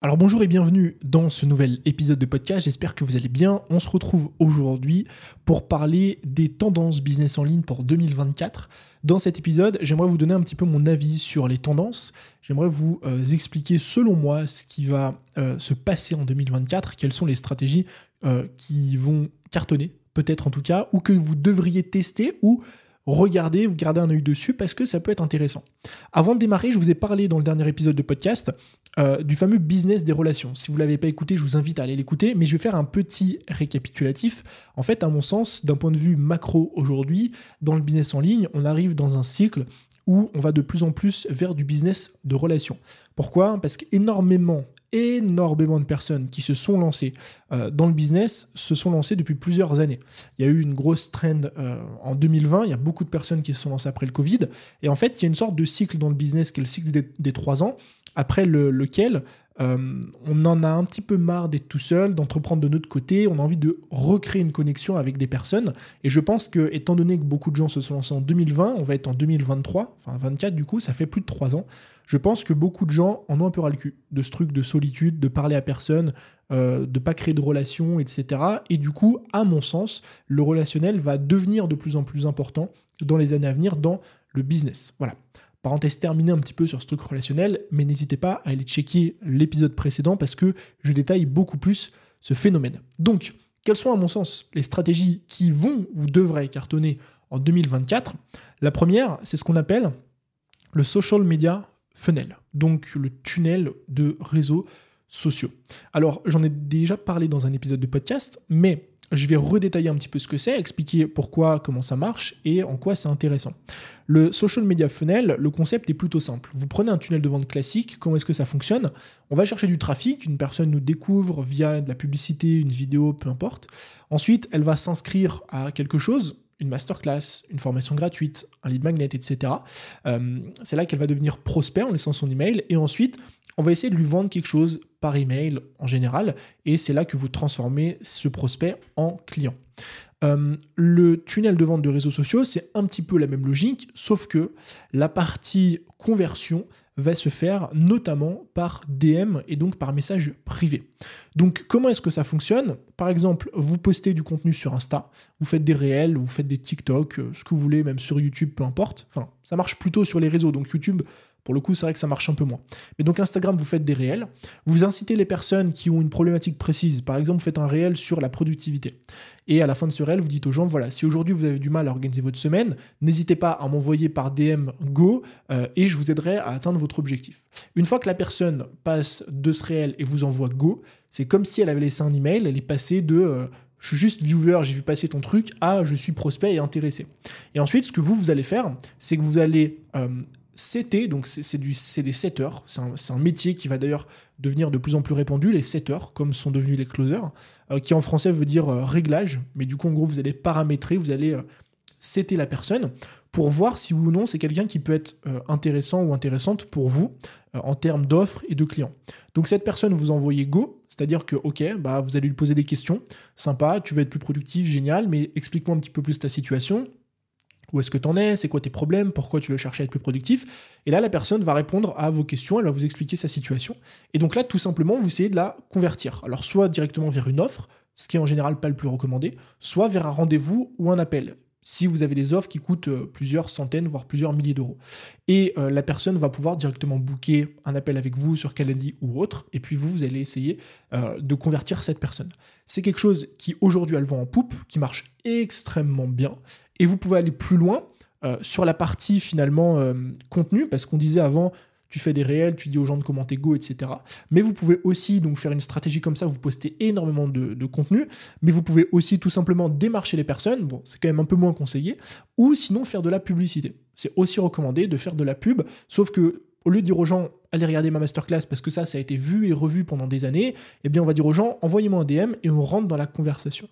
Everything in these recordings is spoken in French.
Alors bonjour et bienvenue dans ce nouvel épisode de podcast, j'espère que vous allez bien. On se retrouve aujourd'hui pour parler des tendances business en ligne pour 2024. Dans cet épisode, j'aimerais vous donner un petit peu mon avis sur les tendances. J'aimerais vous euh, expliquer selon moi ce qui va euh, se passer en 2024, quelles sont les stratégies euh, qui vont cartonner, peut-être en tout cas, ou que vous devriez tester ou regardez, vous gardez un œil dessus parce que ça peut être intéressant. Avant de démarrer, je vous ai parlé dans le dernier épisode de podcast euh, du fameux business des relations. Si vous ne l'avez pas écouté, je vous invite à aller l'écouter, mais je vais faire un petit récapitulatif. En fait, à mon sens, d'un point de vue macro aujourd'hui, dans le business en ligne, on arrive dans un cycle où on va de plus en plus vers du business de relations. Pourquoi? Parce qu'énormément, énormément de personnes qui se sont lancées euh, dans le business se sont lancées depuis plusieurs années. Il y a eu une grosse trend euh, en 2020, il y a beaucoup de personnes qui se sont lancées après le Covid, et en fait, il y a une sorte de cycle dans le business qui est le cycle des, trois ans, après lequel euh, on en a un petit peu marre d'être tout seul, d'entreprendre de notre côté, on a envie de recréer une connexion avec des personnes. Et je pense que, étant donné que beaucoup de gens se sont lancés en 2020, on va être en 2023, enfin 24 du coup, ça fait plus de 3 ans. Je pense que beaucoup de gens en ont un peu ras le cul de ce truc de solitude, de parler à personne, euh, de pas créer de relations, etc. Et du coup, à mon sens, le relationnel va devenir de plus en plus important dans les années à venir dans le business. Voilà. Parenthèse terminée un petit peu sur ce truc relationnel, mais n'hésitez pas à aller checker l'épisode précédent parce que je détaille beaucoup plus ce phénomène. Donc, quelles sont à mon sens les stratégies qui vont ou devraient cartonner en 2024 La première, c'est ce qu'on appelle le social media funnel, donc le tunnel de réseaux sociaux. Alors, j'en ai déjà parlé dans un épisode de podcast, mais je vais redétailler un petit peu ce que c'est, expliquer pourquoi, comment ça marche et en quoi c'est intéressant. Le social media funnel, le concept est plutôt simple. Vous prenez un tunnel de vente classique, comment est-ce que ça fonctionne? On va chercher du trafic, une personne nous découvre via de la publicité, une vidéo, peu importe. Ensuite, elle va s'inscrire à quelque chose, une masterclass, une formation gratuite, un lead magnet, etc. Euh, c'est là qu'elle va devenir prospère en laissant son email. Et ensuite, on va essayer de lui vendre quelque chose par email en général. Et c'est là que vous transformez ce prospect en client. Euh, le tunnel de vente de réseaux sociaux, c'est un petit peu la même logique, sauf que la partie conversion va se faire notamment par DM et donc par message privé. Donc comment est-ce que ça fonctionne? Par exemple, vous postez du contenu sur Insta, vous faites des réels, vous faites des TikTok, euh, ce que vous voulez, même sur YouTube, peu importe. Enfin, ça marche plutôt sur les réseaux, donc YouTube, pour le coup, c'est vrai que ça marche un peu moins. Mais donc Instagram, vous faites des réels, vous incitez les personnes qui ont une problématique précise. Par exemple, vous faites un réel sur la productivité. Et à la fin de ce réel, vous dites aux gens, voilà, si aujourd'hui vous avez du mal à organiser votre semaine, n'hésitez pas à m'envoyer par DM Go euh, et je vous aiderai à atteindre votre objectif. Une fois que la personne passe de ce réel et vous envoie Go, c'est comme si elle avait laissé un email, elle est passée de... Euh, je suis juste viewer, j'ai vu passer ton truc, à je suis prospect et intéressé. Et ensuite, ce que vous, vous allez faire, c'est que vous allez euh, CT, donc c'est des setters, c'est un, métier qui va d'ailleurs devenir de plus en plus répandu, les setters, comme sont devenus les closers, euh, qui en français veut dire euh, réglage, mais du coup en gros vous allez paramétrer, vous allez euh, la personne pour voir si oui ou non c'est quelqu'un qui peut être euh, intéressant ou intéressante pour vous en termes d'offres et de clients. Donc cette personne vous envoyez go, c'est-à-dire que ok, bah vous allez lui poser des questions, sympa, tu vas être plus productif, génial, mais explique-moi un petit peu plus ta situation, où est-ce que tu en es? C'est quoi tes problèmes? Pourquoi tu veux chercher à être plus productif? Et là, la personne va répondre à vos questions, elle va vous expliquer sa situation. Et donc là, tout simplement, vous essayez de la convertir. Alors, soit directement vers une offre, ce qui est en général pas le plus recommandé, soit vers un rendez-vous ou un appel si vous avez des offres qui coûtent euh, plusieurs centaines, voire plusieurs milliers d'euros. Et euh, la personne va pouvoir directement booker un appel avec vous sur Calendly ou autre, et puis vous, vous allez essayer euh, de convertir cette personne. C'est quelque chose qui aujourd'hui a le vent en poupe, qui marche extrêmement bien, et vous pouvez aller plus loin sur la partie finalement contenu, parce qu'on disait avant, tu fais des réels, tu dis aux gens de commenter Go, etc. Mais vous pouvez aussi donc faire une stratégie comme ça, vous postez énormément de, contenu, mais vous pouvez aussi tout simplement démarcher les personnes, bon, c'est quand même un peu moins conseillé, ou sinon faire de la publicité. C'est aussi recommandé de faire de la pub, sauf que au lieu de dire aux gens allez regarder ma masterclass parce que ça, ça a été vu et revu pendant des années, eh bien on va dire aux gens envoyez-moi un DM et on rentre dans la conversation.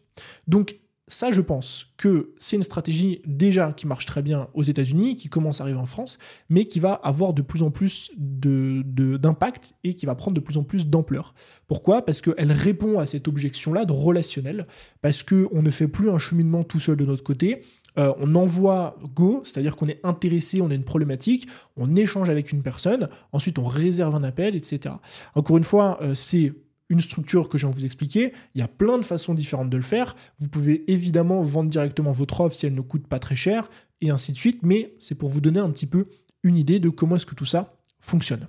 Donc ça, je pense que c'est une stratégie déjà qui marche très bien aux États-Unis, qui commence à arriver en France, mais qui va avoir de plus en plus d'impact et qui va prendre de plus en plus d'ampleur. Pourquoi? Parce qu'elle répond à cette objection-là de relationnel, parce qu'on ne fait plus un cheminement tout seul de notre côté. euh, on envoie go, c'est-à-dire qu'on est intéressé, on a une problématique, on échange avec une personne, ensuite on réserve un appel, etc. Encore une fois, euh, c'est une structure que je viens de vous expliquer. Il y a plein de façons différentes de le faire. Vous pouvez évidemment vendre directement votre offre si elle ne coûte pas très cher, et ainsi de suite, mais c'est pour vous donner un petit peu une idée de comment est-ce que tout ça fonctionne.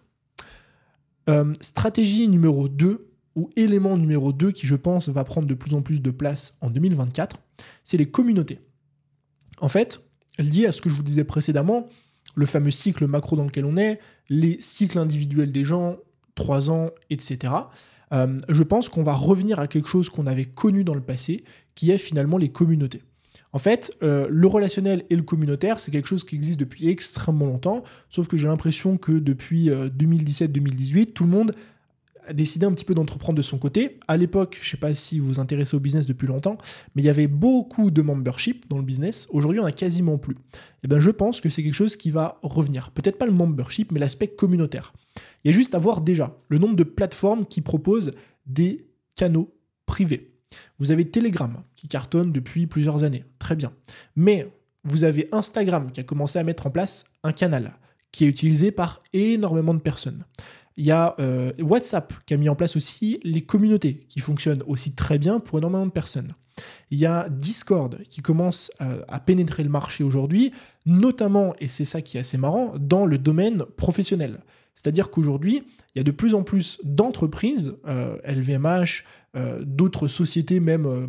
Euh, stratégie numéro 2, ou élément numéro 2 qui je pense va prendre de plus en plus de place en 2024, c'est les communautés. En fait, lié à ce que je vous disais précédemment, le fameux cycle macro dans lequel on est, les cycles individuels des gens, 3 ans, etc., euh, je pense qu'on va revenir à quelque chose qu'on avait connu dans le passé, qui est finalement les communautés. En fait, euh, le relationnel et le communautaire, c'est quelque chose qui existe depuis extrêmement longtemps, sauf que j'ai l'impression que depuis 2017-2018, euh, tout le monde a décidé un petit peu d'entreprendre de son côté. À l'époque, je ne sais pas si vous vous intéressez au business depuis longtemps, mais il y avait beaucoup de membership dans le business. Aujourd'hui, on a quasiment plus. Et eh ben, je pense que c'est quelque chose qui va revenir. Peut-être pas le membership, mais l'aspect communautaire. Il juste à voir déjà le nombre de plateformes qui proposent des canaux privés. Vous avez Telegram qui cartonne depuis plusieurs années, très bien. Mais vous avez Instagram qui a commencé à mettre en place un canal qui est utilisé par énormément de personnes. Il y a euh, WhatsApp qui a mis en place aussi les communautés qui fonctionnent aussi très bien pour énormément de personnes. Il y a Discord qui commence euh, à pénétrer le marché aujourd'hui, notamment, et c'est ça qui est assez marrant, dans le domaine professionnel. C'est-à-dire qu'aujourd'hui, il y a de plus en plus d'entreprises, LVMH, euh, d'autres sociétés même euh,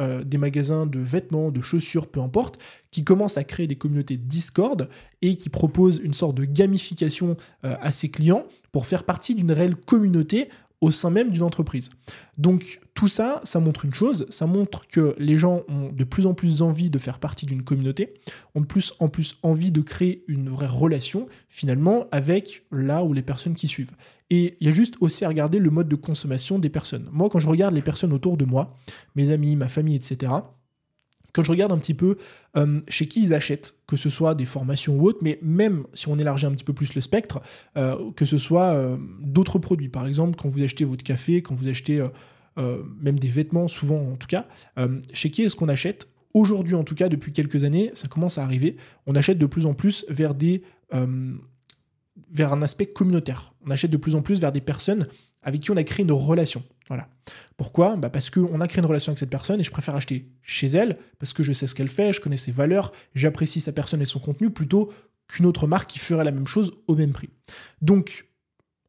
euh, des magasins de vêtements, de chaussures, peu importe, qui commencent à créer des communautés Discord et qui proposent une sorte de gamification à ses clients pour faire partie d'une réelle communauté au sein même d'une entreprise. Donc tout ça, ça montre une chose, ça montre que les gens ont de plus en plus envie de faire partie d'une communauté, ont de plus en plus envie de créer une vraie relation finalement avec là où les personnes qui suivent. Et il y a juste aussi à regarder le mode de consommation des personnes. Moi, quand je regarde les personnes autour de moi, mes amis, ma famille, etc., quand je regarde un petit peu euh, chez qui ils achètent, que ce soit des formations ou autres, mais même si on élargit un petit peu plus le spectre, euh, que ce soit euh, d'autres produits. Par exemple, quand vous achetez votre café, quand vous achetez même des vêtements, souvent en tout cas, chez qui est-ce qu'on achète? Aujourd'hui, en tout cas, depuis quelques années, ça commence à arriver. On achète de plus en plus vers des vers un aspect communautaire. On achète de plus en plus vers des personnes avec qui on a créé une relation. Voilà. Pourquoi? Bah Parce qu'on a créé une relation avec cette personne et je préfère acheter chez elle parce que je sais ce qu'elle fait, je connais ses valeurs, j'apprécie sa personne et son contenu plutôt qu'une autre marque qui ferait la même chose au même prix. Donc,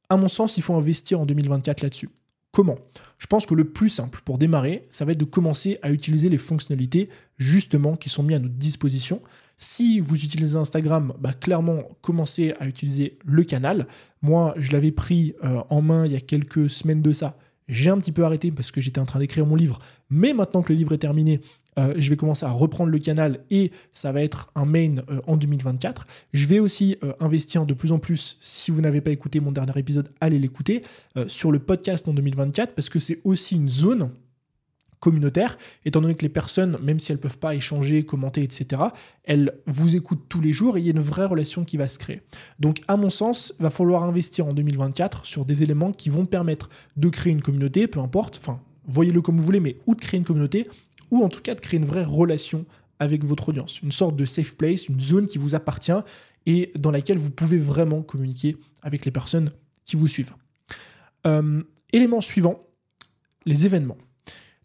à mon sens, il faut investir en 2024 là-dessus. Comment? Je pense que le plus simple pour démarrer, ça va être de commencer à utiliser les fonctionnalités justement qui sont mises à notre disposition. Si vous utilisez Instagram, bah, clairement, commencez à utiliser le canal. Moi, je l'avais pris euh, en main il y a quelques semaines de ça. J'ai un petit peu arrêté parce que j'étais en train d'écrire mon livre. Mais maintenant que le livre est terminé, euh, je vais commencer à reprendre le canal et ça va être un main euh, en 2024. Je vais aussi euh, investir de plus en plus, si vous n'avez pas écouté mon dernier épisode, allez l'écouter, sur le podcast en 2024 parce que c'est aussi une zone communautaire, étant donné que les personnes, même si elles ne peuvent pas échanger, commenter, etc., elles vous écoutent tous les jours et il y a une vraie relation qui va se créer. Donc, à mon sens, il va falloir investir en 2024 sur des éléments qui vont permettre de créer une communauté, peu importe, enfin, voyez-le comme vous voulez, mais ou de créer une communauté, ou en tout cas de créer une vraie relation avec votre audience, une sorte de safe place, une zone qui vous appartient et dans laquelle vous pouvez vraiment communiquer avec les personnes qui vous suivent. Euh, élément suivant, les événements.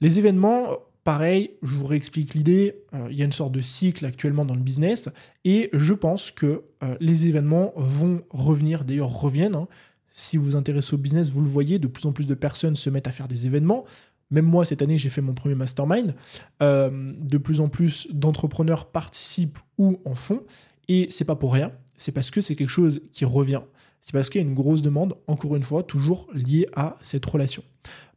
Les événements, pareil, je vous réexplique l'idée, euh, il y a une sorte de cycle actuellement dans le business, et je pense que euh, les événements vont revenir, d'ailleurs reviennent. Hein. Si vous vous intéressez au business, vous le voyez, de plus en plus de personnes se mettent à faire des événements. Même moi, cette année, j'ai fait mon premier mastermind. Euh, de plus en plus d'entrepreneurs participent ou en font. Et c'est pas pour rien. C'est parce que c'est quelque chose qui revient. C'est parce qu'il y a une grosse demande, encore une fois, toujours liée à cette relation.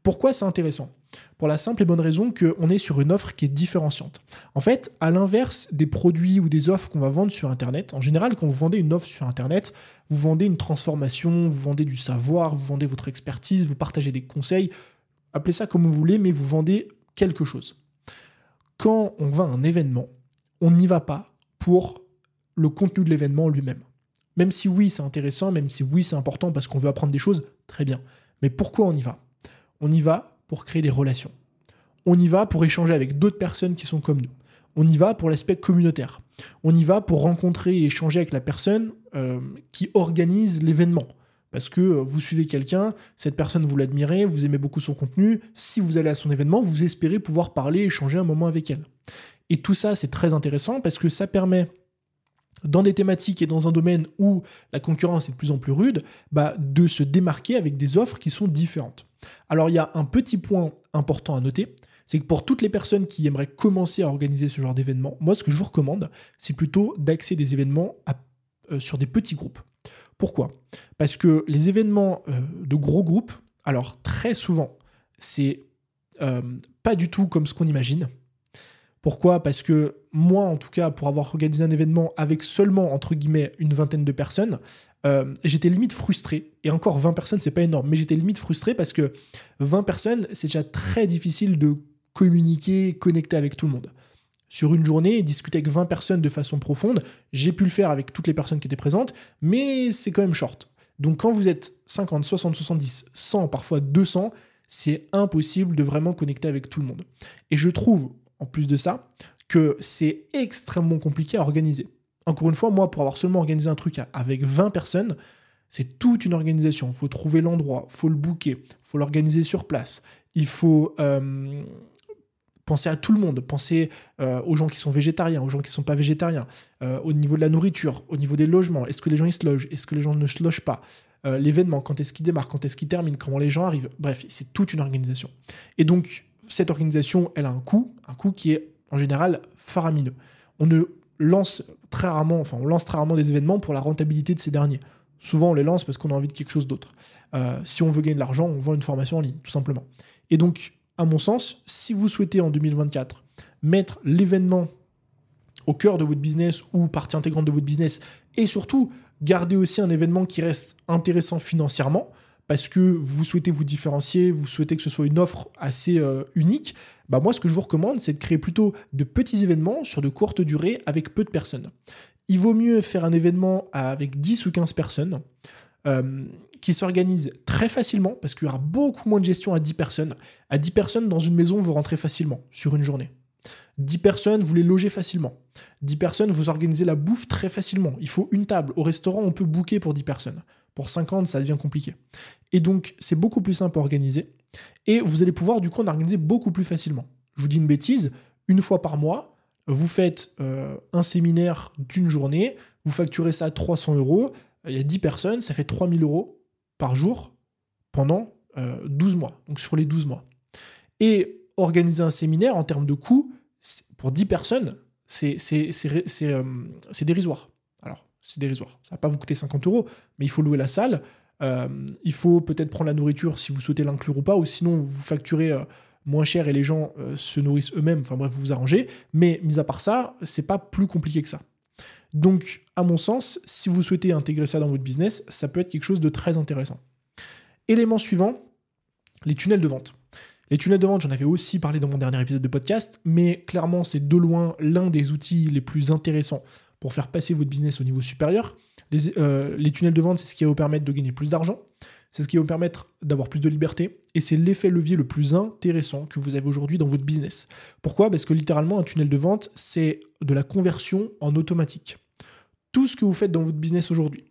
Pourquoi c'est intéressant? Pour la simple et bonne raison qu'on est sur une offre qui est différenciante. En fait, à l'inverse des produits ou des offres qu'on va vendre sur Internet, en général, quand vous vendez une offre sur Internet, vous vendez une transformation, vous vendez du savoir, vous vendez votre expertise, vous partagez des conseils, appelez ça comme vous voulez, mais vous vendez quelque chose. Quand on va à un événement, on n'y va pas pour le contenu de l'événement lui-même. Même si oui, c'est intéressant, même si oui, c'est important parce qu'on veut apprendre des choses, très bien. Mais pourquoi on y va? On y va pour créer des relations. On y va pour échanger avec d'autres personnes qui sont comme nous. On y va pour l'aspect communautaire. On y va pour rencontrer et échanger avec la personne euh, qui organise l'événement. Parce que euh, vous suivez quelqu'un, cette personne vous l'admirez, vous aimez beaucoup son contenu, si vous allez à son événement, vous espérez pouvoir parler, échanger un moment avec elle. Et tout ça, c'est très intéressant parce que ça permet, dans des thématiques et dans un domaine où la concurrence est de plus en plus rude, bah, de se démarquer avec des offres qui sont différentes. Alors il y a un petit point important à noter, c'est que pour toutes les personnes qui aimeraient commencer à organiser ce genre d'événement, moi ce que je vous recommande, c'est plutôt d'axer des événements euh, sur des petits groupes. Pourquoi? Parce que les événements euh, de gros groupes, alors très souvent, c'est euh, pas du tout comme ce qu'on imagine. Pourquoi? Parce que moi, en tout cas, pour avoir organisé un événement avec seulement, entre guillemets, une vingtaine de personnes, euh, j'étais limite frustré. Et encore 20 personnes, c'est pas énorme, mais j'étais limite frustré parce que 20 personnes, c'est déjà très difficile de communiquer, connecter avec tout le monde sur une journée, discuter avec 20 personnes de façon profonde. J'ai pu le faire avec toutes les personnes qui étaient présentes, mais c'est quand même short. Donc quand vous êtes 50, 60, 70, 100, parfois 200, c'est impossible de vraiment connecter avec tout le monde. Et je trouve, en plus de ça, que c'est extrêmement compliqué à organiser. Encore une fois, moi, pour avoir seulement organisé un truc avec 20 personnes, c'est toute une organisation. Il faut trouver l'endroit, il faut le booker, il faut l'organiser sur place. Il faut euh, Pensez à tout le monde, pensez euh, aux gens qui sont végétariens, aux gens qui ne sont pas végétariens, euh, au niveau de la nourriture, au niveau des logements, est-ce que les gens ils se logent, est-ce que les gens ne se logent pas, l'événement, quand est-ce qu'il démarre, quand est-ce qu'il termine, comment les gens arrivent, bref, c'est toute une organisation. Et donc, cette organisation, elle a un coût, un coût qui est en général faramineux. On ne lance très rarement, enfin, on lance très rarement des événements pour la rentabilité de ces derniers. Souvent, on les lance parce qu'on a envie de quelque chose d'autre. si on veut gagner de l'argent, on vend une formation en ligne, tout simplement. Et donc, à mon sens, si vous souhaitez en 2024 mettre l'événement au cœur de votre business ou partie intégrante de votre business, et surtout garder aussi un événement qui reste intéressant financièrement, parce que vous souhaitez vous différencier, vous souhaitez que ce soit une offre assez euh, unique, bah moi ce que je vous recommande, c'est de créer plutôt de petits événements sur de courtes durées avec peu de personnes. Il vaut mieux faire un événement avec 10 ou 15 personnes. Euh, qui s'organise très facilement, parce qu'il y aura beaucoup moins de gestion à 10 personnes. À 10 personnes, dans une maison, vous rentrez facilement sur une journée. 10 personnes, vous les logez facilement. 10 personnes, vous organisez la bouffe très facilement. Il faut une table. Au restaurant, on peut booker pour 10 personnes. Pour 50, ça devient compliqué. Et donc, c'est beaucoup plus simple à organiser. Et vous allez pouvoir, du coup, en organiser beaucoup plus facilement. Je vous dis une bêtise, une fois par mois, vous faites euh, un séminaire d'une journée, vous facturez ça à 300 euros, il y a 10 personnes, ça fait 3000 euros par jour pendant 12 euh, mois, donc sur les 12 mois. Et organiser un séminaire en termes de coûts, pour 10 personnes, euh, c'est dérisoire. C'est dérisoire. Ça va pas vous coûter 50 euros, mais il faut louer la salle. Euh, il faut peut-être prendre la nourriture si vous souhaitez l'inclure ou pas, ou sinon vous facturez moins cher et les gens se nourrissent eux-mêmes. Enfin bref, vous vous arrangez. Mais mis à part ça, c'est pas plus compliqué que ça. Donc, à mon sens, si vous souhaitez intégrer ça dans votre business, ça peut être quelque chose de très intéressant. Élément suivant, les tunnels de vente. Les tunnels de vente, j'en avais aussi parlé dans mon dernier épisode de podcast, mais clairement, c'est de loin l'un des outils les plus intéressants pour faire passer votre business au niveau supérieur. Les, euh, les tunnels de vente, c'est ce qui va vous permettre de gagner plus d'argent, c'est ce qui va vous permettre d'avoir plus de liberté, et c'est l'effet levier le plus intéressant que vous avez aujourd'hui dans votre business. Pourquoi? Parce que littéralement, un tunnel de vente, c'est de la conversion en automatique. Tout ce que vous faites dans votre business aujourd'hui,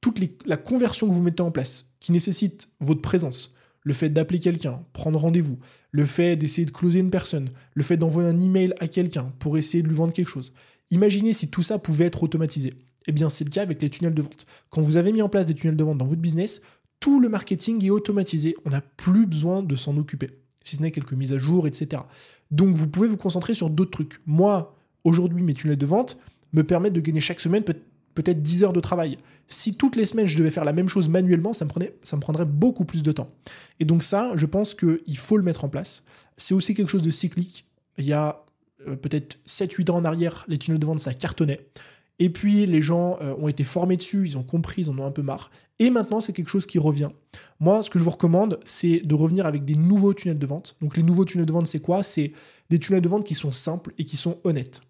toute la conversion que vous mettez en place, qui nécessite votre présence, le fait d'appeler quelqu'un, prendre rendez-vous, le fait d'essayer de closer une personne, le fait d'envoyer un email à quelqu'un pour essayer de lui vendre quelque chose. Imaginez si tout ça pouvait être automatisé. Eh bien, c'est le cas avec les tunnels de vente. Quand vous avez mis en place des tunnels de vente dans votre business, tout le marketing est automatisé. On n'a plus besoin de s'en occuper, si ce n'est quelques mises à jour, etc. Donc vous pouvez vous concentrer sur d'autres trucs. Moi, aujourd'hui, mes tunnels de vente me permettent de gagner chaque semaine peut-être 10 heures de travail. Si toutes les semaines je devais faire la même chose manuellement, ça me, ça me prendrait beaucoup plus de temps. Et donc ça, je pense qu'il faut le mettre en place. C'est aussi quelque chose de cyclique. Il y a euh, peut-être 7-8 ans en arrière, les tunnels de vente, ça cartonnait. Et puis les gens euh, ont été formés dessus, ils ont compris, ils en ont un peu marre. Et maintenant, c'est quelque chose qui revient. Moi, ce que je vous recommande, c'est de revenir avec des nouveaux tunnels de vente. Donc les nouveaux tunnels de vente, c'est quoi? C'est des tunnels de vente qui sont simples et qui sont honnêtes.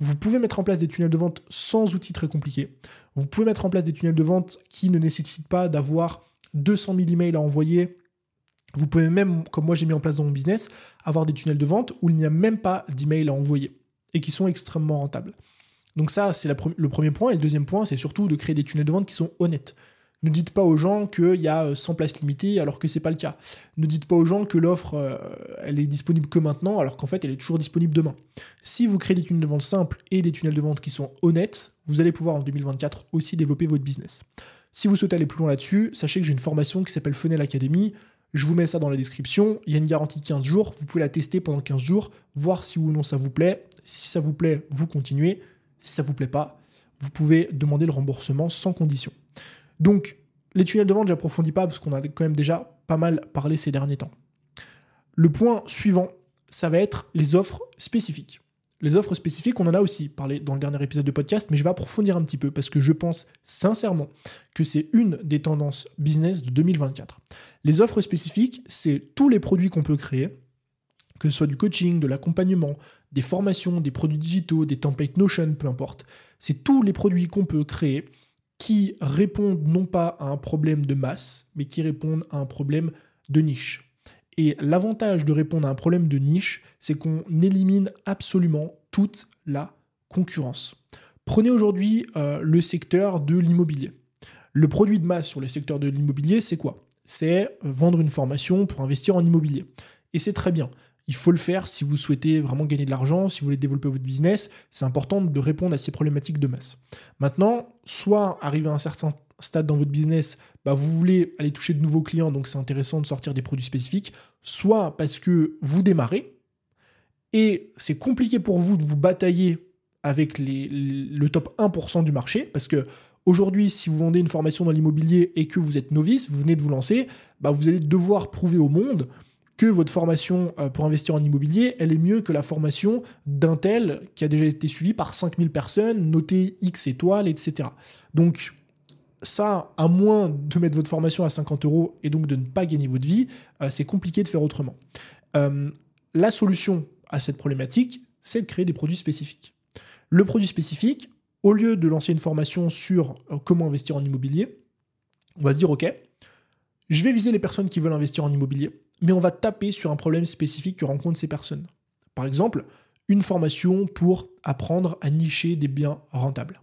Vous pouvez mettre en place des tunnels de vente sans outils très compliqués. Vous pouvez mettre en place des tunnels de vente qui ne nécessitent pas d'avoir 200 000 emails à envoyer. Vous pouvez même, comme moi j'ai mis en place dans mon business, avoir des tunnels de vente où il n'y a même pas d'emails à envoyer. et qui sont extrêmement rentables. Donc ça, c'est le premier point. Et le deuxième point, c'est surtout de créer des tunnels de vente qui sont honnêtes. Ne dites pas aux gens qu'il y a 100 places limitées alors que c'est pas le cas. Ne dites pas aux gens que l'offre euh, elle est disponible que maintenant alors qu'en fait elle est toujours disponible demain. Si vous créez des tunnels de vente simples et des tunnels de vente qui sont honnêtes, vous allez pouvoir en 2024 aussi développer votre business. Si vous souhaitez aller plus loin là-dessus, sachez que j'ai une formation qui s'appelle Funnel Academy. Je vous mets ça dans la description. Il y a une garantie de 15 jours. Vous pouvez la tester pendant 15 jours, voir si ou non ça vous plaît. Si ça vous plaît, vous continuez. Si ça vous plaît pas, vous pouvez demander le remboursement sans condition. Donc, les tunnels de vente, j'approfondis pas parce qu'on a quand même déjà pas mal parlé ces derniers temps. Le point suivant, ça va être les offres spécifiques. Les offres spécifiques, on en a aussi parlé dans le dernier épisode de podcast, mais je vais approfondir un petit peu parce que je pense sincèrement que c'est une des tendances business de 2024. Les offres spécifiques, c'est tous les produits qu'on peut créer, que ce soit du coaching, de l'accompagnement, des formations, des produits digitaux, des templates Notion, peu importe. C'est tous les produits qu'on peut créer qui répondent non pas à un problème de masse, mais qui répondent à un problème de niche. Et l'avantage de répondre à un problème de niche, c'est qu'on élimine absolument toute la concurrence. Prenez aujourd'hui euh, le secteur de l'immobilier. Le produit de masse sur le secteur de l'immobilier, c'est quoi? C'est vendre une formation pour investir en immobilier. Et c'est très bien. Il faut le faire si vous souhaitez vraiment gagner de l'argent, si vous voulez développer votre business. C'est important de répondre à ces problématiques de masse. Maintenant, soit arriver à un certain stade dans votre business, bah vous voulez aller toucher de nouveaux clients, donc c'est intéressant de sortir des produits spécifiques, soit parce que vous démarrez et c'est compliqué pour vous de vous batailler avec le top 1% du marché, parce que aujourd'hui, si vous vendez une formation dans l'immobilier et que vous êtes novice, vous venez de vous lancer, bah vous allez devoir prouver au monde que votre formation euh, pour investir en immobilier, elle est mieux que la formation d'un tel qui a déjà été suivi par 5000 personnes, noté X étoiles, etc. Donc, ça, à moins de mettre votre formation à 50 euros et donc de ne pas gagner votre vie, euh, c'est compliqué de faire autrement. Euh, la solution à cette problématique, c'est de créer des produits spécifiques. Le produit spécifique, au lieu de lancer une formation sur comment investir en immobilier, on va se dire, OK, je vais viser les personnes qui veulent investir en immobilier mais on va taper sur un problème spécifique que rencontrent ces personnes. Par exemple, une formation pour apprendre à nicher des biens rentables.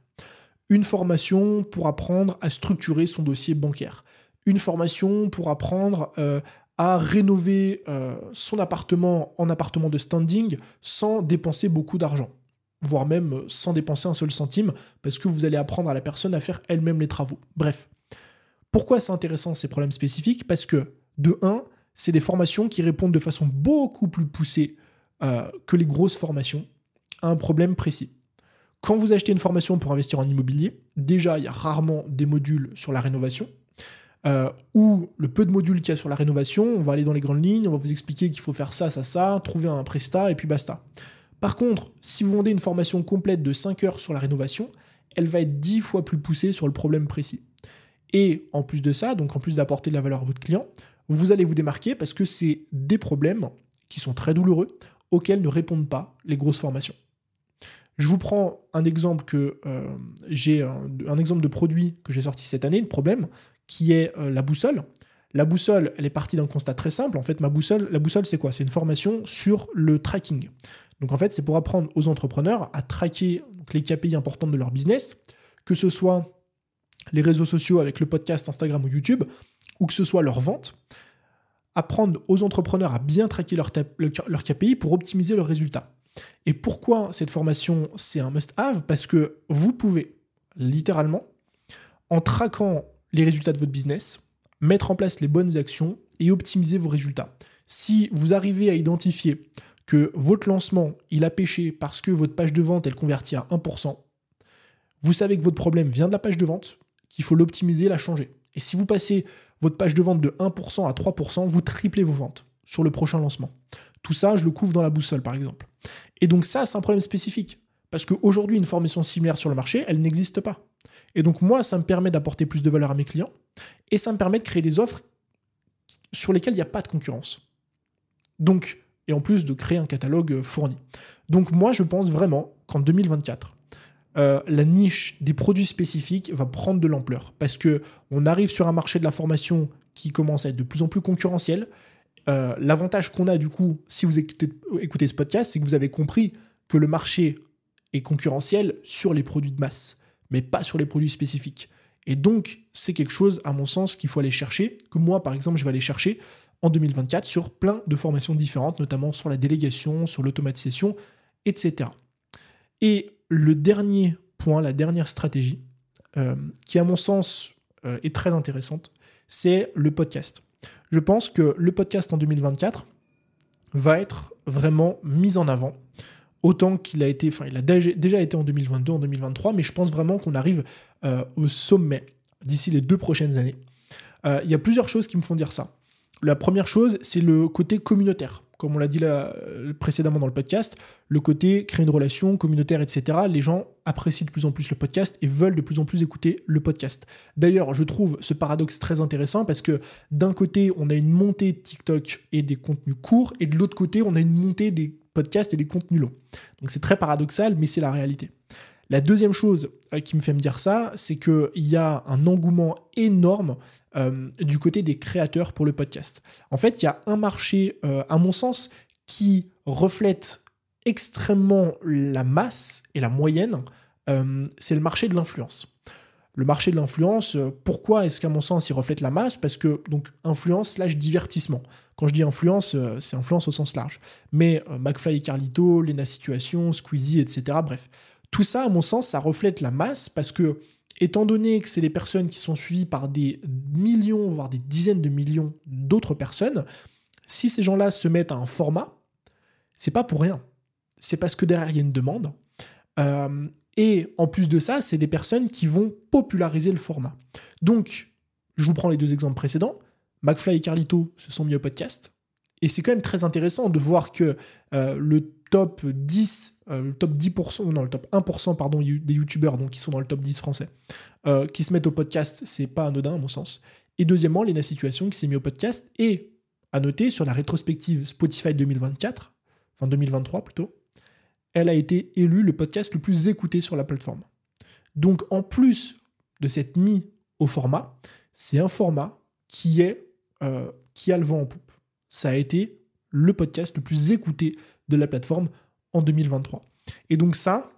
Une formation pour apprendre à structurer son dossier bancaire. Une formation pour apprendre euh, à rénover euh, son appartement en appartement de standing sans dépenser beaucoup d'argent, voire même sans dépenser un seul centime, parce que vous allez apprendre à la personne à faire elle-même les travaux. Bref. Pourquoi c'est intéressant ces problèmes spécifiques? Parce que, de 1, c'est des formations qui répondent de façon beaucoup plus poussée euh, que les grosses formations à un problème précis. Quand vous achetez une formation pour investir en immobilier, déjà, il y a rarement des modules sur la rénovation. Euh, ou le peu de modules qu'il y a sur la rénovation, on va aller dans les grandes lignes, on va vous expliquer qu'il faut faire ça, ça, ça, trouver un prestat et puis basta. Par contre, si vous vendez une formation complète de 5 heures sur la rénovation, elle va être 10 fois plus poussée sur le problème précis. Et en plus de ça, donc en plus d'apporter de la valeur à votre client, vous allez vous démarquer parce que c'est des problèmes qui sont très douloureux auxquels ne répondent pas les grosses formations. Je vous prends un exemple que euh, j'ai un, exemple de produit que j'ai sorti cette année, de problème, qui est euh, la boussole. La boussole, elle est partie d'un constat très simple. En fait, ma boussole, la boussole, c'est quoi? C'est une formation sur le tracking. Donc en fait, c'est pour apprendre aux entrepreneurs à traquer les KPI importantes de leur business, que ce soit les réseaux sociaux avec le podcast Instagram ou YouTube, ou que ce soit leur vente, apprendre aux entrepreneurs à bien traquer leur, leur KPI pour optimiser leurs résultats. Et pourquoi cette formation, c'est un must-have? Parce que vous pouvez, littéralement, en traquant les résultats de votre business, mettre en place les bonnes actions et optimiser vos résultats. Si vous arrivez à identifier que votre lancement, il a pêché parce que votre page de vente, elle convertit à 1%, vous savez que votre problème vient de la page de vente, qu'il faut l'optimiser, la changer. Et si vous passez votre page de vente de 1% à 3%, vous triplez vos ventes sur le prochain lancement. Tout ça, je le couvre dans la boussole, par exemple. Et donc ça, c'est un problème spécifique. Parce qu'aujourd'hui, une formation similaire sur le marché, elle n'existe pas. Et donc moi, ça me permet d'apporter plus de valeur à mes clients et ça me permet de créer des offres sur lesquelles il n'y a pas de concurrence. Donc, et en plus de créer un catalogue fourni. Donc moi, je pense vraiment qu'en 2024, euh, la niche des produits spécifiques va prendre de l'ampleur parce que on arrive sur un marché de la formation qui commence à être de plus en plus concurrentiel. Euh, l'avantage qu'on a du coup, si vous écoutez, ce podcast, c'est que vous avez compris que le marché est concurrentiel sur les produits de masse, mais pas sur les produits spécifiques. Et donc, c'est quelque chose, à mon sens, qu'il faut aller chercher, que moi, par exemple, je vais aller chercher en 2024 sur plein de formations différentes, notamment sur la délégation, sur l'automatisation, etc. Et le dernier point, la dernière stratégie, euh, qui à mon sens euh, est très intéressante, c'est le podcast. Je pense que le podcast en 2024 va être vraiment mis en avant autant qu'il a été, enfin il a déjà été en 2022, en 2023, mais je pense vraiment qu'on arrive euh, au sommet d'ici les deux prochaines années. Euh, il y a plusieurs choses qui me font dire ça. La première chose, c'est le côté communautaire. Comme on l'a dit euh, précédemment dans le podcast, le côté créer une relation communautaire, etc. Les gens apprécient de plus en plus le podcast et veulent de plus en plus écouter le podcast. D'ailleurs, je trouve ce paradoxe très intéressant parce que d'un côté, on a une montée de TikTok et des contenus courts, et de l'autre côté, on a une montée des podcasts et des contenus longs. Donc c'est très paradoxal, mais c'est la réalité. La deuxième chose euh, qui me fait me dire ça, c'est qu'il y a un engouement énorme euh, du côté des créateurs pour le podcast. En fait, il y a un marché, euh, à mon sens, qui reflète extrêmement la masse et la moyenne, c'est le marché de l'influence. Le marché de l'influence, pourquoi est-ce qu'à mon sens il reflète la masse? Parce que, donc, influence slash divertissement. Quand je dis influence, c'est influence au sens large. Mais McFly et Carlito, Lena Situation, Squeezie, etc. Bref, tout ça, à mon sens, ça reflète la masse parce que, étant donné que c'est des personnes qui sont suivies par des millions, voire des dizaines de millions d'autres personnes, si ces gens-là se mettent à un format, c'est pas pour rien. C'est parce que derrière, il y a une demande. Euh, et en plus de ça, c'est des personnes qui vont populariser le format. Donc, je vous prends les deux exemples précédents. McFly et Carlito se sont mis au podcast. Et c'est quand même très intéressant de voir que euh, le top 10, euh, top 10%, non, le top 1% pardon, des youtubeurs, donc qui sont dans le top 10 français, euh, qui se mettent au podcast, c'est pas anodin à mon sens. Et deuxièmement, Lena Situation qui s'est mis au podcast. Et à noter, sur la rétrospective Spotify 2024, enfin 2023 plutôt, elle a été élue le podcast le plus écouté sur la plateforme. Donc en plus de cette mise au format, c'est un format qui est euh, qui a le vent en poupe. Ça a été le podcast le plus écouté de la plateforme en 2023. Et donc ça,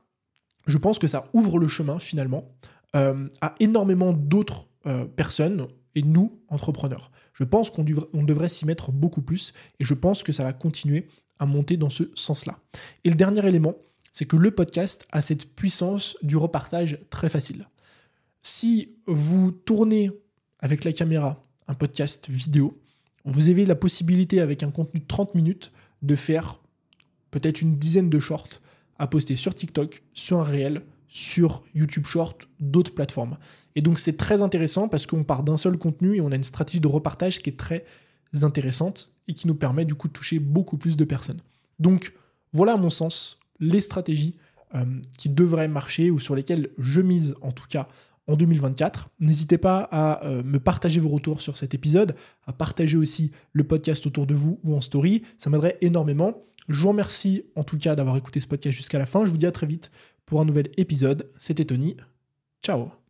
je pense que ça ouvre le chemin finalement euh, à énormément d'autres euh, personnes et nous, entrepreneurs. Je pense qu'on devrait s'y mettre beaucoup plus et je pense que ça va continuer à monter dans ce sens-là. Et le dernier élément, c'est que le podcast a cette puissance du repartage très facile. Si vous tournez avec la caméra un podcast vidéo. Vous avez la possibilité, avec un contenu de 30 minutes, de faire peut-être une dizaine de shorts à poster sur TikTok, sur un réel, sur YouTube Short, d'autres plateformes. Et donc c'est très intéressant parce qu'on part d'un seul contenu et on a une stratégie de repartage qui est très intéressante et qui nous permet du coup de toucher beaucoup plus de personnes. Donc voilà à mon sens les stratégies euh, qui devraient marcher ou sur lesquelles je mise en tout cas en 2024. N'hésitez pas à euh, me partager vos retours sur cet épisode, à partager aussi le podcast autour de vous ou en story. Ça m'aiderait énormément. Je vous remercie en tout cas d'avoir écouté ce podcast jusqu'à la fin. Je vous dis à très vite pour un nouvel épisode. C'était Tony. Ciao